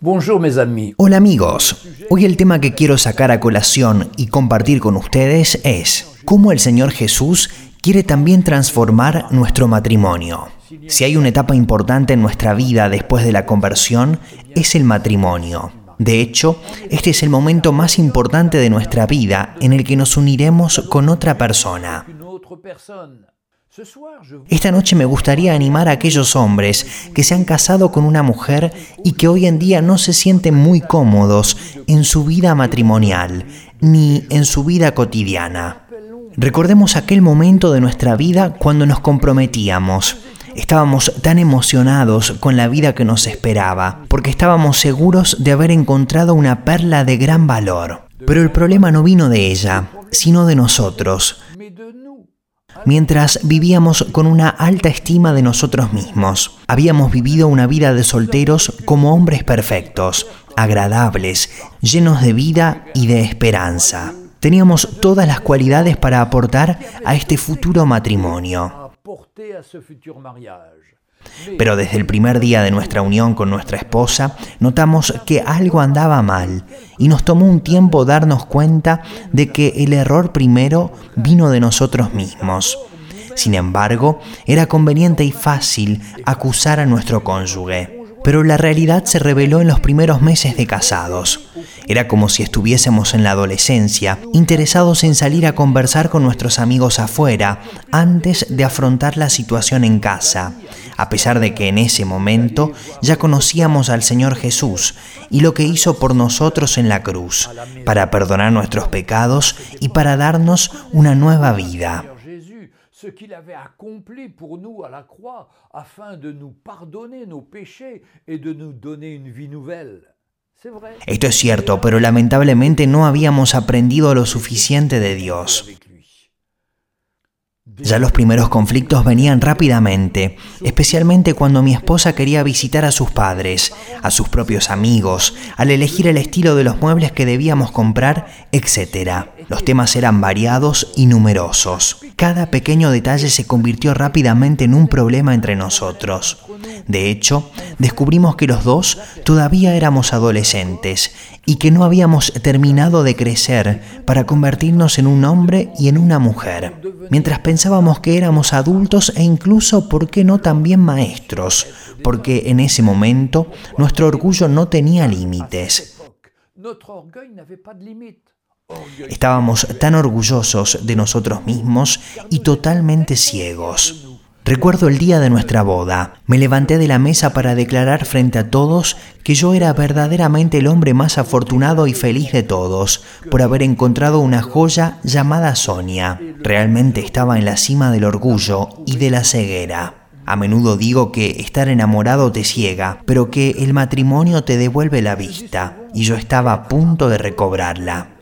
Bonjour mes amis. Hola amigos, hoy el tema que quiero sacar a colación y compartir con ustedes es cómo el Señor Jesús quiere también transformar nuestro matrimonio. Si hay una etapa importante en nuestra vida después de la conversión, es el matrimonio. De hecho, este es el momento más importante de nuestra vida en el que nos uniremos con otra persona. Esta noche me gustaría animar a aquellos hombres que se han casado con una mujer y que hoy en día no se sienten muy cómodos en su vida matrimonial ni en su vida cotidiana. Recordemos aquel momento de nuestra vida cuando nos comprometíamos. Estábamos tan emocionados con la vida que nos esperaba, porque estábamos seguros de haber encontrado una perla de gran valor. Pero el problema no vino de ella, sino de nosotros mientras vivíamos con una alta estima de nosotros mismos. Habíamos vivido una vida de solteros como hombres perfectos, agradables, llenos de vida y de esperanza. Teníamos todas las cualidades para aportar a este futuro matrimonio. Pero desde el primer día de nuestra unión con nuestra esposa, notamos que algo andaba mal y nos tomó un tiempo darnos cuenta de que el error primero vino de nosotros mismos. Sin embargo, era conveniente y fácil acusar a nuestro cónyuge. Pero la realidad se reveló en los primeros meses de casados. Era como si estuviésemos en la adolescencia, interesados en salir a conversar con nuestros amigos afuera, antes de afrontar la situación en casa, a pesar de que en ese momento ya conocíamos al Señor Jesús y lo que hizo por nosotros en la cruz, para perdonar nuestros pecados y para darnos una nueva vida. Ce qu'il avait accompli pour nous à la croix afin de nous pardonner nos péchés et de nous donner une vie nouvelle. Esto es cierto, pero lamentablemente no habíamos aprendido lo suficiente de Dios. Ya los primeros conflictos venían rápidamente, especialmente cuando mi esposa quería visitar a sus padres, a sus propios amigos, al elegir el estilo de los muebles que debíamos comprar, etc. Los temas eran variados y numerosos. Cada pequeño detalle se convirtió rápidamente en un problema entre nosotros. De hecho, descubrimos que los dos todavía éramos adolescentes y que no habíamos terminado de crecer para convertirnos en un hombre y en una mujer, mientras pensábamos que éramos adultos e incluso, ¿por qué no también maestros? Porque en ese momento nuestro orgullo no tenía límites. Estábamos tan orgullosos de nosotros mismos y totalmente ciegos. Recuerdo el día de nuestra boda. Me levanté de la mesa para declarar frente a todos que yo era verdaderamente el hombre más afortunado y feliz de todos por haber encontrado una joya llamada Sonia. Realmente estaba en la cima del orgullo y de la ceguera. A menudo digo que estar enamorado te ciega, pero que el matrimonio te devuelve la vista, y yo estaba a punto de recobrarla.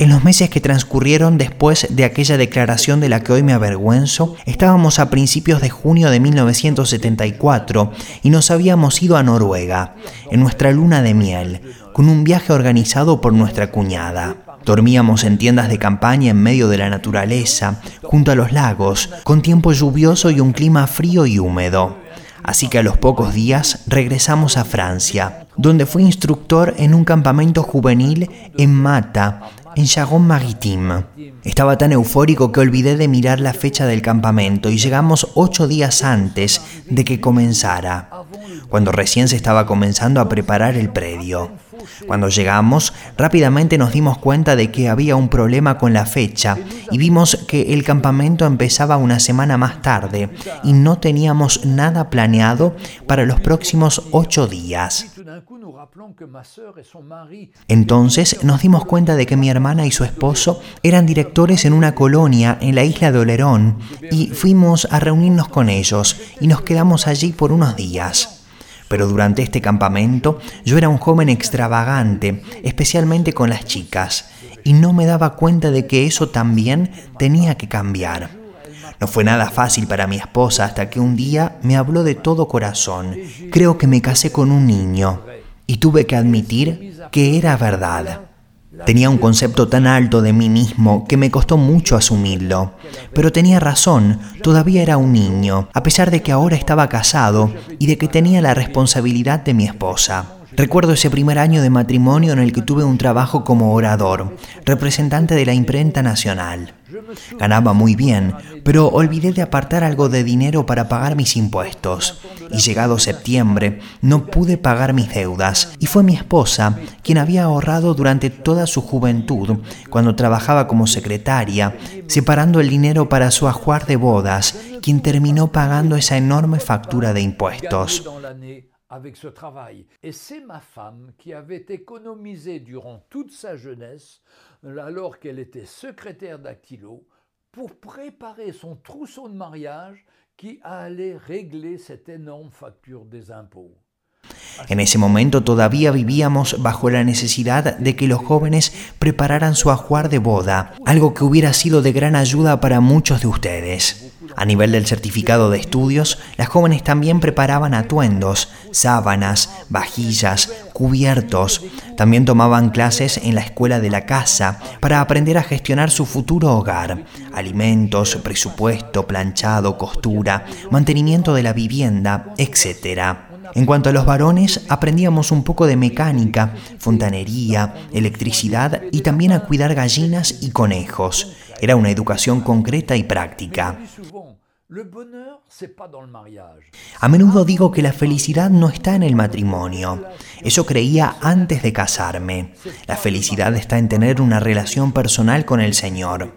En los meses que transcurrieron después de aquella declaración de la que hoy me avergüenzo, estábamos a principios de junio de 1974 y nos habíamos ido a Noruega, en nuestra luna de miel, con un viaje organizado por nuestra cuñada. Dormíamos en tiendas de campaña en medio de la naturaleza, junto a los lagos, con tiempo lluvioso y un clima frío y húmedo. Así que a los pocos días regresamos a Francia, donde fui instructor en un campamento juvenil en Mata, en Chagon Maritime. Estaba tan eufórico que olvidé de mirar la fecha del campamento y llegamos ocho días antes de que comenzara, cuando recién se estaba comenzando a preparar el predio. Cuando llegamos, rápidamente nos dimos cuenta de que había un problema con la fecha y vimos que el campamento empezaba una semana más tarde y no teníamos nada planeado para los próximos ocho días. Entonces nos dimos cuenta de que mi hermana y su esposo eran directores en una colonia en la isla de Olerón y fuimos a reunirnos con ellos y nos quedamos allí por unos días. Pero durante este campamento yo era un joven extravagante, especialmente con las chicas, y no me daba cuenta de que eso también tenía que cambiar. No fue nada fácil para mi esposa hasta que un día me habló de todo corazón. Creo que me casé con un niño y tuve que admitir que era verdad. Tenía un concepto tan alto de mí mismo que me costó mucho asumirlo. Pero tenía razón, todavía era un niño, a pesar de que ahora estaba casado y de que tenía la responsabilidad de mi esposa. Recuerdo ese primer año de matrimonio en el que tuve un trabajo como orador, representante de la imprenta nacional. Ganaba muy bien, pero olvidé de apartar algo de dinero para pagar mis impuestos. Y llegado septiembre, no pude pagar mis deudas. Y fue mi esposa quien había ahorrado durante toda su juventud, cuando trabajaba como secretaria, separando el dinero para su ajuar de bodas, quien terminó pagando esa enorme factura de impuestos. Avec ce travail. Et c'est ma femme qui avait économisé durant toute sa jeunesse, alors qu'elle était secrétaire dactylo, pour préparer son trousseau de mariage qui allait régler cette énorme facture des impôts. En ese momento todavía vivíamos bajo la necesidad de que los jóvenes prepararan su ajuar de boda, algo que hubiera sido de gran ayuda para muchos de ustedes. A nivel del certificado de estudios, las jóvenes también preparaban atuendos, sábanas, vajillas, cubiertos. También tomaban clases en la escuela de la casa para aprender a gestionar su futuro hogar, alimentos, presupuesto, planchado, costura, mantenimiento de la vivienda, etc. En cuanto a los varones, aprendíamos un poco de mecánica, fontanería, electricidad y también a cuidar gallinas y conejos. Era una educación concreta y práctica. A menudo digo que la felicidad no está en el matrimonio. Eso creía antes de casarme. La felicidad está en tener una relación personal con el Señor.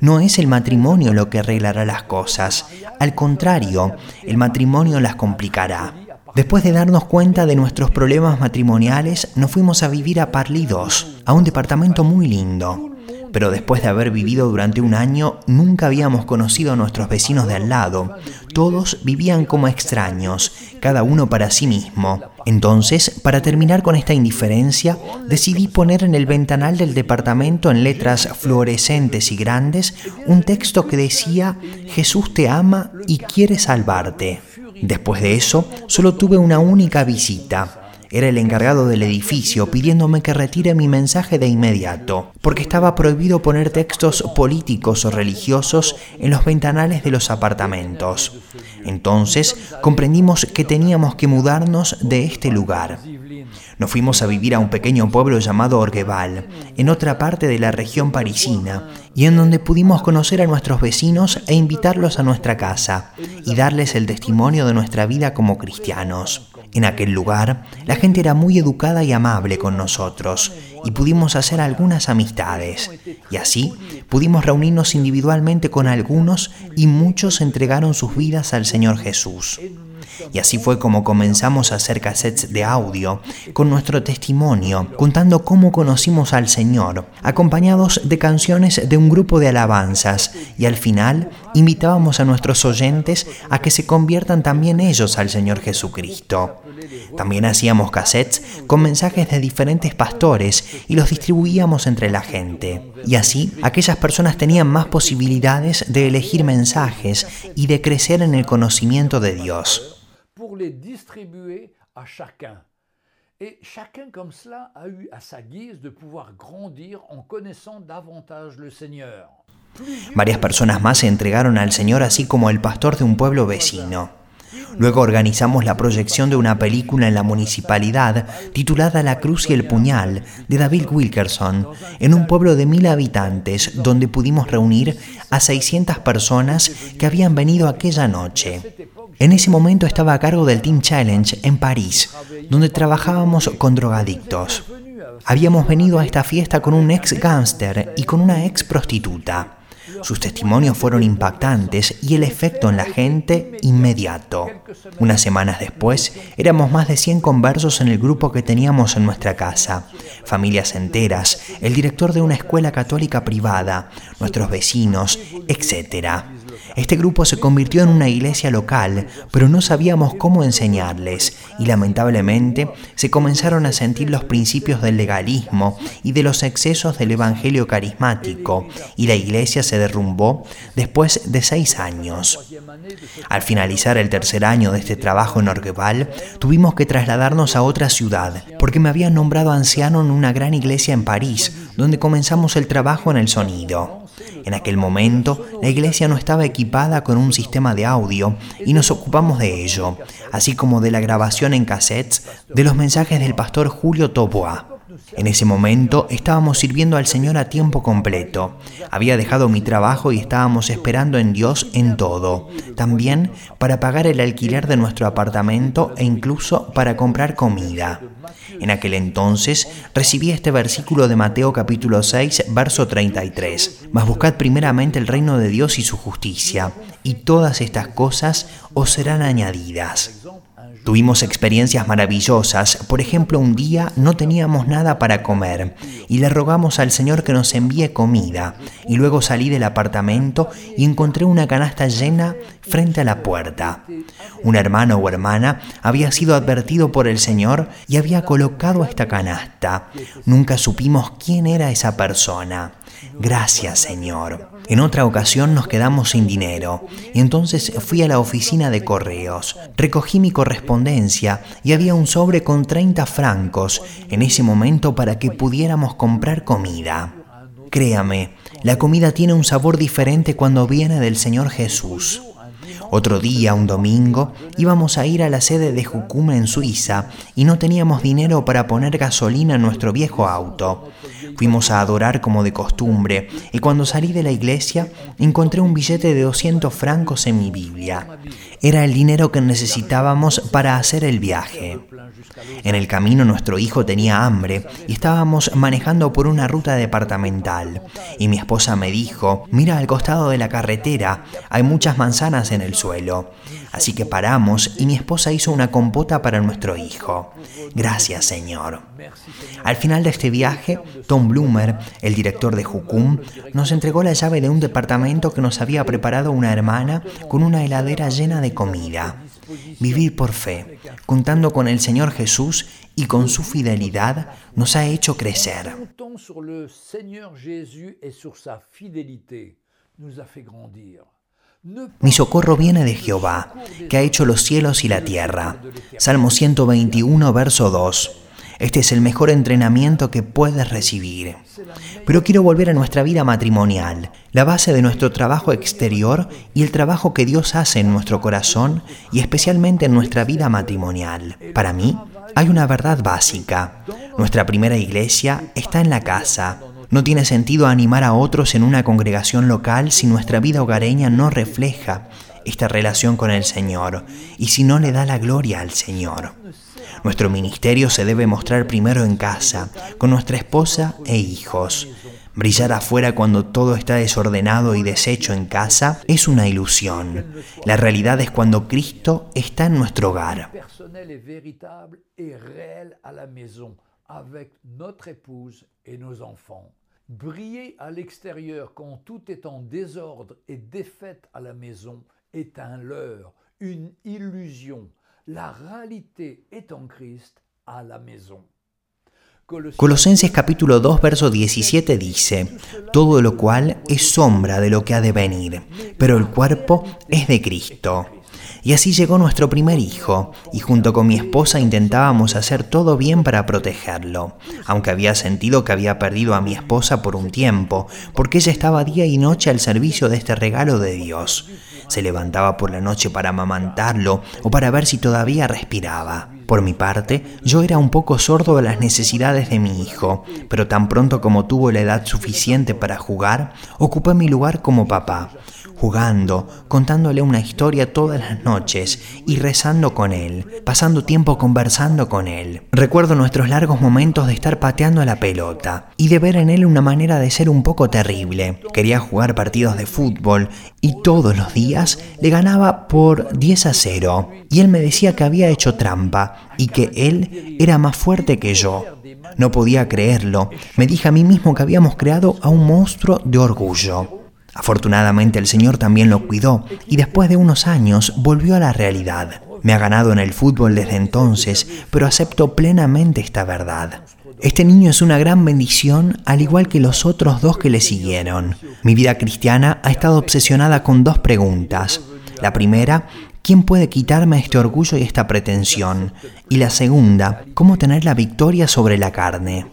No es el matrimonio lo que arreglará las cosas. Al contrario, el matrimonio las complicará. Después de darnos cuenta de nuestros problemas matrimoniales, nos fuimos a vivir a Parly 2, a un departamento muy lindo pero después de haber vivido durante un año nunca habíamos conocido a nuestros vecinos de al lado. Todos vivían como extraños, cada uno para sí mismo. Entonces, para terminar con esta indiferencia, decidí poner en el ventanal del departamento en letras fluorescentes y grandes un texto que decía, Jesús te ama y quiere salvarte. Después de eso, solo tuve una única visita era el encargado del edificio pidiéndome que retire mi mensaje de inmediato, porque estaba prohibido poner textos políticos o religiosos en los ventanales de los apartamentos. Entonces comprendimos que teníamos que mudarnos de este lugar. Nos fuimos a vivir a un pequeño pueblo llamado Orgueval, en otra parte de la región parisina, y en donde pudimos conocer a nuestros vecinos e invitarlos a nuestra casa, y darles el testimonio de nuestra vida como cristianos. En aquel lugar, la gente era muy educada y amable con nosotros y pudimos hacer algunas amistades. Y así pudimos reunirnos individualmente con algunos y muchos entregaron sus vidas al Señor Jesús. Y así fue como comenzamos a hacer cassettes de audio con nuestro testimonio, contando cómo conocimos al Señor, acompañados de canciones de un grupo de alabanzas, y al final invitábamos a nuestros oyentes a que se conviertan también ellos al Señor Jesucristo. También hacíamos cassettes con mensajes de diferentes pastores y los distribuíamos entre la gente. Y así, aquellas personas tenían más posibilidades de elegir mensajes y de crecer en el conocimiento de Dios. Les distribuer à chacun. Et chacun comme cela a eu à sa guise de pouvoir grandir en connaissant davantage le Seigneur. Varias personas más se entregaron al Señor así como el pastor de un pueblo vecino. Luego organizamos la proyección de una película en la municipalidad titulada La Cruz y el Puñal de David Wilkerson en un pueblo de mil habitantes donde pudimos reunir a 600 personas que habían venido aquella noche. En ese momento estaba a cargo del Team Challenge en París, donde trabajábamos con drogadictos. Habíamos venido a esta fiesta con un ex gángster y con una ex prostituta. Sus testimonios fueron impactantes y el efecto en la gente inmediato. Unas semanas después, éramos más de 100 conversos en el grupo que teníamos en nuestra casa, familias enteras, el director de una escuela católica privada, nuestros vecinos, etc. Este grupo se convirtió en una iglesia local, pero no sabíamos cómo enseñarles y lamentablemente se comenzaron a sentir los principios del legalismo y de los excesos del evangelio carismático y la iglesia se derrumbó después de seis años. Al finalizar el tercer año de este trabajo en Orqueval, tuvimos que trasladarnos a otra ciudad porque me habían nombrado anciano en una gran iglesia en París, donde comenzamos el trabajo en el sonido. En aquel momento, la iglesia no estaba equipada con un sistema de audio y nos ocupamos de ello, así como de la grabación en cassettes de los mensajes del pastor Julio Toboa. En ese momento estábamos sirviendo al Señor a tiempo completo. Había dejado mi trabajo y estábamos esperando en Dios en todo. También para pagar el alquiler de nuestro apartamento e incluso para comprar comida. En aquel entonces recibí este versículo de Mateo capítulo 6, verso 33. Mas buscad primeramente el reino de Dios y su justicia, y todas estas cosas os serán añadidas. Tuvimos experiencias maravillosas, por ejemplo un día no teníamos nada para comer y le rogamos al Señor que nos envíe comida y luego salí del apartamento y encontré una canasta llena frente a la puerta. Un hermano o hermana había sido advertido por el Señor y había colocado esta canasta. Nunca supimos quién era esa persona. Gracias Señor. En otra ocasión nos quedamos sin dinero y entonces fui a la oficina de correos. Recogí mi correspondencia y había un sobre con 30 francos en ese momento para que pudiéramos comprar comida. Créame, la comida tiene un sabor diferente cuando viene del Señor Jesús. Otro día, un domingo, íbamos a ir a la sede de Jukum en Suiza y no teníamos dinero para poner gasolina en nuestro viejo auto. Fuimos a adorar como de costumbre y cuando salí de la iglesia encontré un billete de 200 francos en mi Biblia. Era el dinero que necesitábamos para hacer el viaje. En el camino nuestro hijo tenía hambre y estábamos manejando por una ruta departamental. Y mi esposa me dijo, mira al costado de la carretera, hay muchas manzanas en el suelo. Así que paramos y mi esposa hizo una compota para nuestro hijo. Gracias Señor. Al final de este viaje, Tom Bloomer, el director de Jukum, nos entregó la llave de un departamento que nos había preparado una hermana con una heladera llena de comida. Vivir por fe, contando con el Señor Jesús y con su fidelidad, nos ha hecho crecer. Mi socorro viene de Jehová, que ha hecho los cielos y la tierra. Salmo 121, verso 2. Este es el mejor entrenamiento que puedes recibir. Pero quiero volver a nuestra vida matrimonial, la base de nuestro trabajo exterior y el trabajo que Dios hace en nuestro corazón y especialmente en nuestra vida matrimonial. Para mí, hay una verdad básica. Nuestra primera iglesia está en la casa. No tiene sentido animar a otros en una congregación local si nuestra vida hogareña no refleja esta relación con el Señor y si no le da la gloria al Señor. Nuestro ministerio se debe mostrar primero en casa, con nuestra esposa e hijos. Brillar afuera cuando todo está desordenado y deshecho en casa es una ilusión. La realidad es cuando Cristo está en nuestro hogar. Briller à l'extérieur quand tout est en désordre et défaite à la maison est un leurre, une illusion. La réalité est en Christ à la maison. Colosenses capítulo 2 verso 17 dice, todo lo cual es sombra de lo que ha de venir, pero el cuerpo es de Cristo. Y así llegó nuestro primer hijo, y junto con mi esposa intentábamos hacer todo bien para protegerlo, aunque había sentido que había perdido a mi esposa por un tiempo, porque ella estaba día y noche al servicio de este regalo de Dios. Se levantaba por la noche para amamantarlo o para ver si todavía respiraba. Por mi parte, yo era un poco sordo a las necesidades de mi hijo, pero tan pronto como tuvo la edad suficiente para jugar, ocupé mi lugar como papá jugando, contándole una historia todas las noches y rezando con él, pasando tiempo conversando con él. Recuerdo nuestros largos momentos de estar pateando la pelota y de ver en él una manera de ser un poco terrible. Quería jugar partidos de fútbol y todos los días le ganaba por 10 a 0 y él me decía que había hecho trampa y que él era más fuerte que yo. No podía creerlo. Me dije a mí mismo que habíamos creado a un monstruo de orgullo. Afortunadamente el Señor también lo cuidó y después de unos años volvió a la realidad. Me ha ganado en el fútbol desde entonces, pero acepto plenamente esta verdad. Este niño es una gran bendición, al igual que los otros dos que le siguieron. Mi vida cristiana ha estado obsesionada con dos preguntas. La primera, ¿quién puede quitarme este orgullo y esta pretensión? Y la segunda, ¿cómo tener la victoria sobre la carne?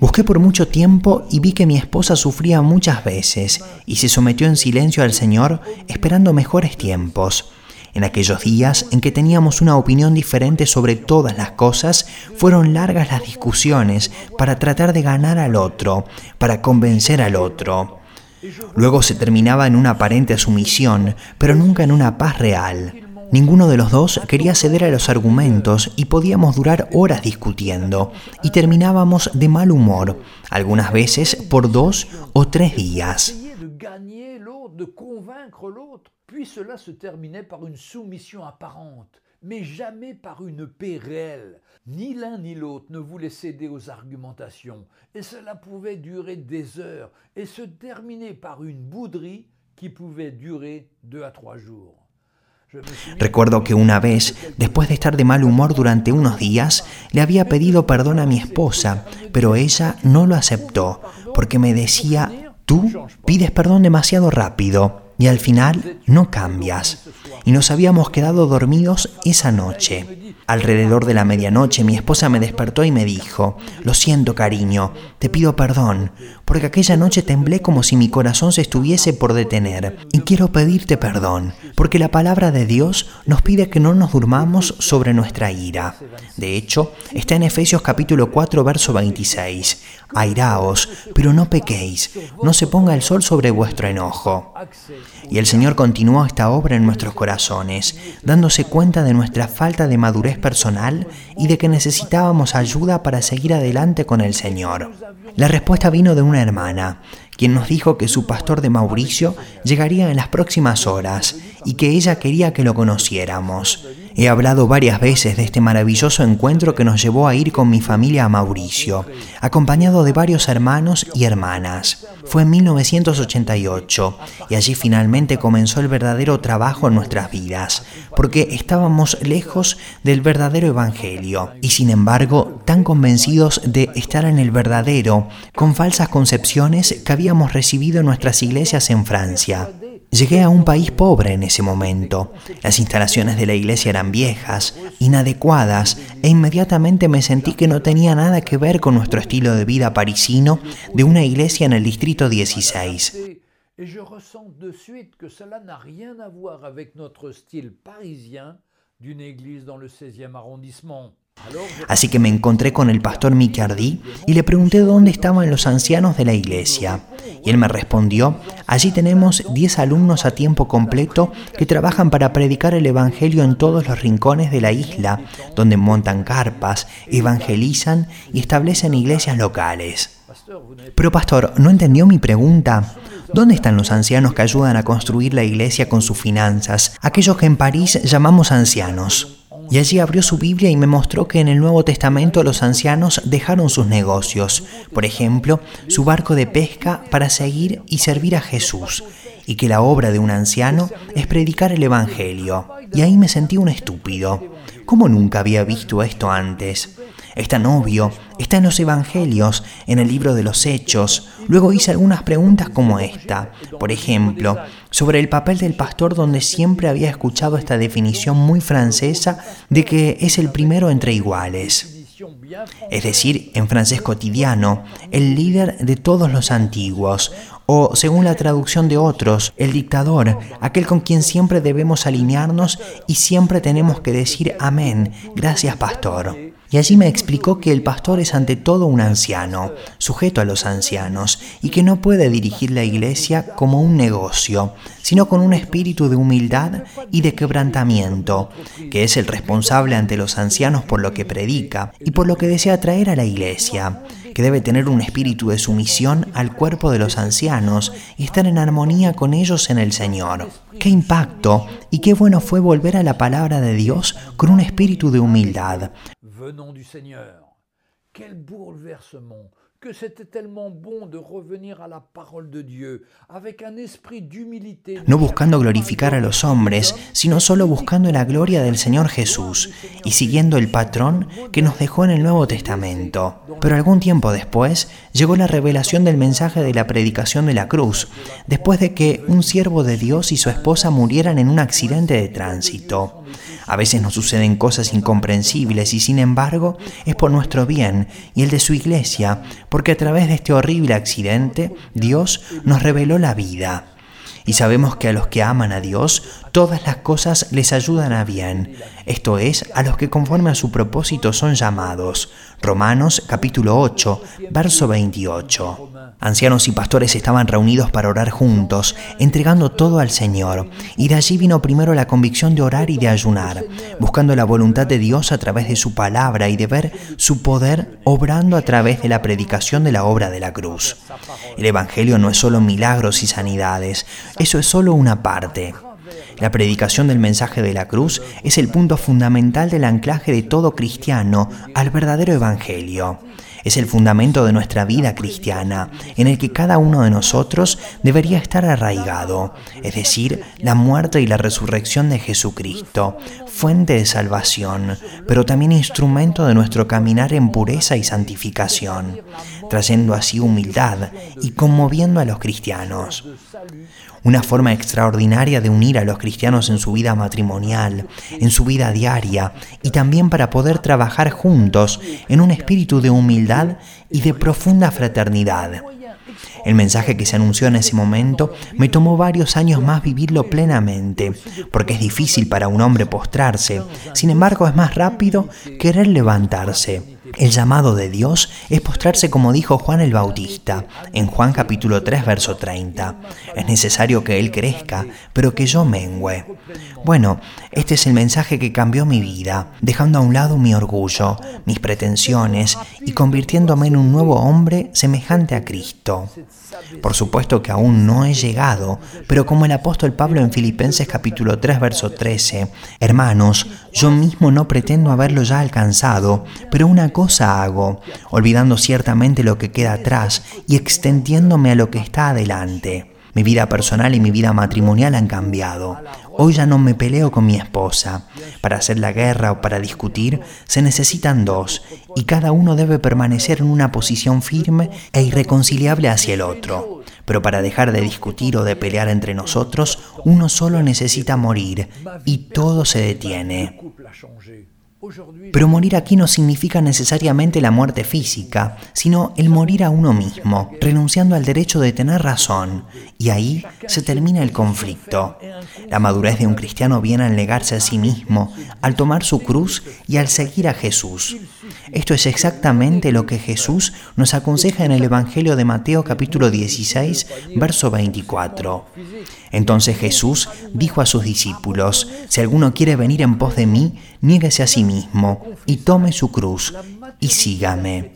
Busqué por mucho tiempo y vi que mi esposa sufría muchas veces y se sometió en silencio al Señor esperando mejores tiempos. En aquellos días en que teníamos una opinión diferente sobre todas las cosas, fueron largas las discusiones para tratar de ganar al otro, para convencer al otro. Luego se terminaba en una aparente sumisión, pero nunca en una paz real. Ninguno de los dos quería ceder a los argumentos y podíamos durar horas discutiendo y terminábamos de mal humor, algunas veces por dos o tres días. Puis cela se terminait par une soumission apparente, mais jamais par une paix réelle. Ni l'un ni l'autre ne voulait céder aux argumentations, et cela pouvait durer des heures et se terminer par une bouderie qui pouvait durer deux à trois jours. Recuerdo que una vez, después de estar de mal humor durante unos días, le había pedido perdón a mi esposa, pero ella no lo aceptó, porque me decía, tú pides perdón demasiado rápido y al final no cambias. Y nos habíamos quedado dormidos esa noche. Alrededor de la medianoche mi esposa me despertó y me dijo, lo siento cariño, te pido perdón, porque aquella noche temblé como si mi corazón se estuviese por detener, y quiero pedirte perdón, porque la palabra de Dios nos pide que no nos durmamos sobre nuestra ira. De hecho, está en Efesios capítulo 4, verso 26. Airaos, pero no pequéis, no se ponga el sol sobre vuestro enojo. Y el Señor continuó esta obra en nuestros corazones, dándose cuenta de nuestra falta de madurez personal y de que necesitábamos ayuda para seguir adelante con el Señor. La respuesta vino de una hermana, quien nos dijo que su pastor de Mauricio llegaría en las próximas horas y que ella quería que lo conociéramos. He hablado varias veces de este maravilloso encuentro que nos llevó a ir con mi familia a Mauricio, acompañado de varios hermanos y hermanas. Fue en 1988 y allí finalmente comenzó el verdadero trabajo en nuestras vidas, porque estábamos lejos del verdadero Evangelio y sin embargo tan convencidos de estar en el verdadero, con falsas concepciones que habíamos recibido en nuestras iglesias en Francia. Llegué a un país pobre en ese momento. Las instalaciones de la iglesia eran viejas, inadecuadas, e inmediatamente me sentí que no tenía nada que ver con nuestro estilo de vida parisino de una iglesia en el distrito 16. Así que me encontré con el pastor Micardi y le pregunté dónde estaban los ancianos de la iglesia. Y él me respondió, allí tenemos 10 alumnos a tiempo completo que trabajan para predicar el Evangelio en todos los rincones de la isla, donde montan carpas, evangelizan y establecen iglesias locales. Pero pastor, ¿no entendió mi pregunta? ¿Dónde están los ancianos que ayudan a construir la iglesia con sus finanzas? Aquellos que en París llamamos ancianos. Y allí abrió su Biblia y me mostró que en el Nuevo Testamento los ancianos dejaron sus negocios, por ejemplo, su barco de pesca para seguir y servir a Jesús, y que la obra de un anciano es predicar el Evangelio. Y ahí me sentí un estúpido. ¿Cómo nunca había visto esto antes? Está tan obvio, está en los Evangelios, en el libro de los Hechos. Luego hice algunas preguntas como esta. Por ejemplo, sobre el papel del pastor donde siempre había escuchado esta definición muy francesa de que es el primero entre iguales. Es decir, en francés cotidiano, el líder de todos los antiguos, o según la traducción de otros, el dictador, aquel con quien siempre debemos alinearnos y siempre tenemos que decir amén, gracias pastor. Y allí me explicó que el pastor es ante todo un anciano, sujeto a los ancianos, y que no puede dirigir la iglesia como un negocio, sino con un espíritu de humildad y de quebrantamiento, que es el responsable ante los ancianos por lo que predica y por lo que desea traer a la iglesia, que debe tener un espíritu de sumisión al cuerpo de los ancianos y estar en armonía con ellos en el Señor. Qué impacto y qué bueno fue volver a la palabra de Dios con un espíritu de humildad, du Seigneur. Quel bouleversement, que c'était tellement bon de revenir à la parole de Dieu avec un esprit d'humilité. No buscando glorificar a los hombres, sino solo buscando la gloria del Señor Jesús y siguiendo el patrón que nos dejó en el Nuevo Testamento. Pero algún tiempo después llegó la revelación del mensaje de la predicación de la cruz, después de que un siervo de Dios y su esposa murieran en un accidente de tránsito. A veces nos suceden cosas incomprensibles y sin embargo es por nuestro bien y el de su iglesia, porque a través de este horrible accidente Dios nos reveló la vida. Y sabemos que a los que aman a Dios, todas las cosas les ayudan a bien, esto es, a los que conforme a su propósito son llamados. Romanos capítulo 8, verso 28. Ancianos y pastores estaban reunidos para orar juntos, entregando todo al Señor, y de allí vino primero la convicción de orar y de ayunar, buscando la voluntad de Dios a través de su palabra y de ver su poder obrando a través de la predicación de la obra de la cruz. El Evangelio no es solo milagros y sanidades, eso es solo una parte. La predicación del mensaje de la cruz es el punto fundamental del anclaje de todo cristiano al verdadero Evangelio. Es el fundamento de nuestra vida cristiana, en el que cada uno de nosotros debería estar arraigado, es decir, la muerte y la resurrección de Jesucristo, fuente de salvación, pero también instrumento de nuestro caminar en pureza y santificación, trayendo así humildad y conmoviendo a los cristianos una forma extraordinaria de unir a los cristianos en su vida matrimonial, en su vida diaria y también para poder trabajar juntos en un espíritu de humildad y de profunda fraternidad. El mensaje que se anunció en ese momento me tomó varios años más vivirlo plenamente, porque es difícil para un hombre postrarse, sin embargo es más rápido querer levantarse. El llamado de Dios es postrarse como dijo Juan el Bautista en Juan capítulo 3 verso 30. Es necesario que Él crezca, pero que yo mengüe. Bueno, este es el mensaje que cambió mi vida, dejando a un lado mi orgullo, mis pretensiones y convirtiéndome en un nuevo hombre semejante a Cristo. Por supuesto que aún no he llegado, pero como el apóstol Pablo en Filipenses capítulo 3 verso 13, hermanos, yo mismo no pretendo haberlo ya alcanzado, pero una cosa hago, olvidando ciertamente lo que queda atrás y extendiéndome a lo que está adelante. Mi vida personal y mi vida matrimonial han cambiado. Hoy ya no me peleo con mi esposa. Para hacer la guerra o para discutir se necesitan dos y cada uno debe permanecer en una posición firme e irreconciliable hacia el otro. Pero para dejar de discutir o de pelear entre nosotros, uno solo necesita morir y todo se detiene. Pero morir aquí no significa necesariamente la muerte física, sino el morir a uno mismo, renunciando al derecho de tener razón, y ahí se termina el conflicto. La madurez de un cristiano viene al negarse a sí mismo, al tomar su cruz y al seguir a Jesús. Esto es exactamente lo que Jesús nos aconseja en el Evangelio de Mateo capítulo 16, verso 24. Entonces Jesús dijo a sus discípulos, si alguno quiere venir en pos de mí, niéguese a sí mismo y tome su cruz y sígame.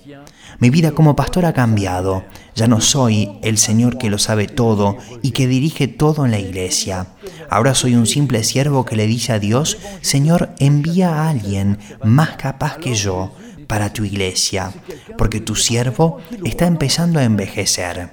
Mi vida como pastor ha cambiado. Ya no soy el Señor que lo sabe todo y que dirige todo en la iglesia. Ahora soy un simple siervo que le dice a Dios, Señor, envía a alguien más capaz que yo para tu iglesia, porque tu siervo está empezando a envejecer.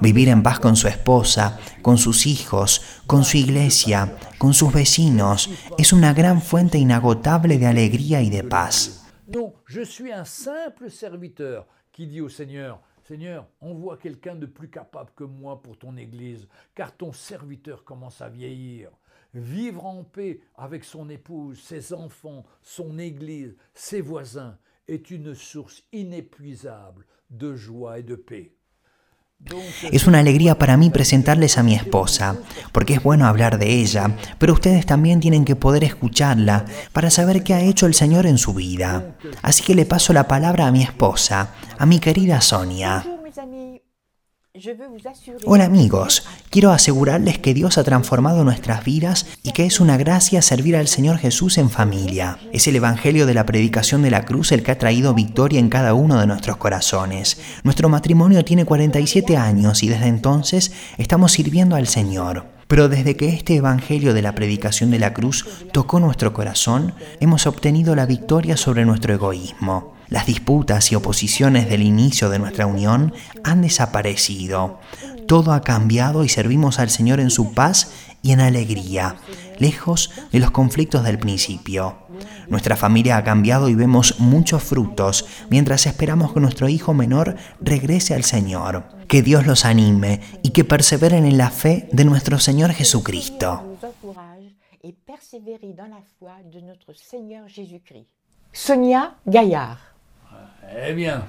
Vivir en paz con su esposa, con sus hijos, con su iglesia, con sus vecinos, es una gran fuente inagotable de alegría y de paz. Non, je suis un simple serviteur qui dit au Seigneur, Seigneur, envoie quelqu'un de plus capable que moi pour ton Église, car ton serviteur commence à vieillir. Vivre en paix avec son épouse, ses enfants, son Église, ses voisins, est une source inépuisable de joie et de paix. Es una alegría para mí presentarles a mi esposa, porque es bueno hablar de ella, pero ustedes también tienen que poder escucharla para saber qué ha hecho el Señor en su vida. Así que le paso la palabra a mi esposa, a mi querida Sonia. Hola amigos, quiero asegurarles que Dios ha transformado nuestras vidas y que es una gracia servir al Señor Jesús en familia. Es el Evangelio de la predicación de la cruz el que ha traído victoria en cada uno de nuestros corazones. Nuestro matrimonio tiene 47 años y desde entonces estamos sirviendo al Señor. Pero desde que este Evangelio de la predicación de la cruz tocó nuestro corazón, hemos obtenido la victoria sobre nuestro egoísmo. Las disputas y oposiciones del inicio de nuestra unión han desaparecido. Todo ha cambiado y servimos al Señor en su paz y en alegría, lejos de los conflictos del principio. Nuestra familia ha cambiado y vemos muchos frutos mientras esperamos que nuestro hijo menor regrese al Señor. Que Dios los anime y que perseveren en la fe de nuestro Señor Jesucristo. Sonia Gaillard. Eh bien.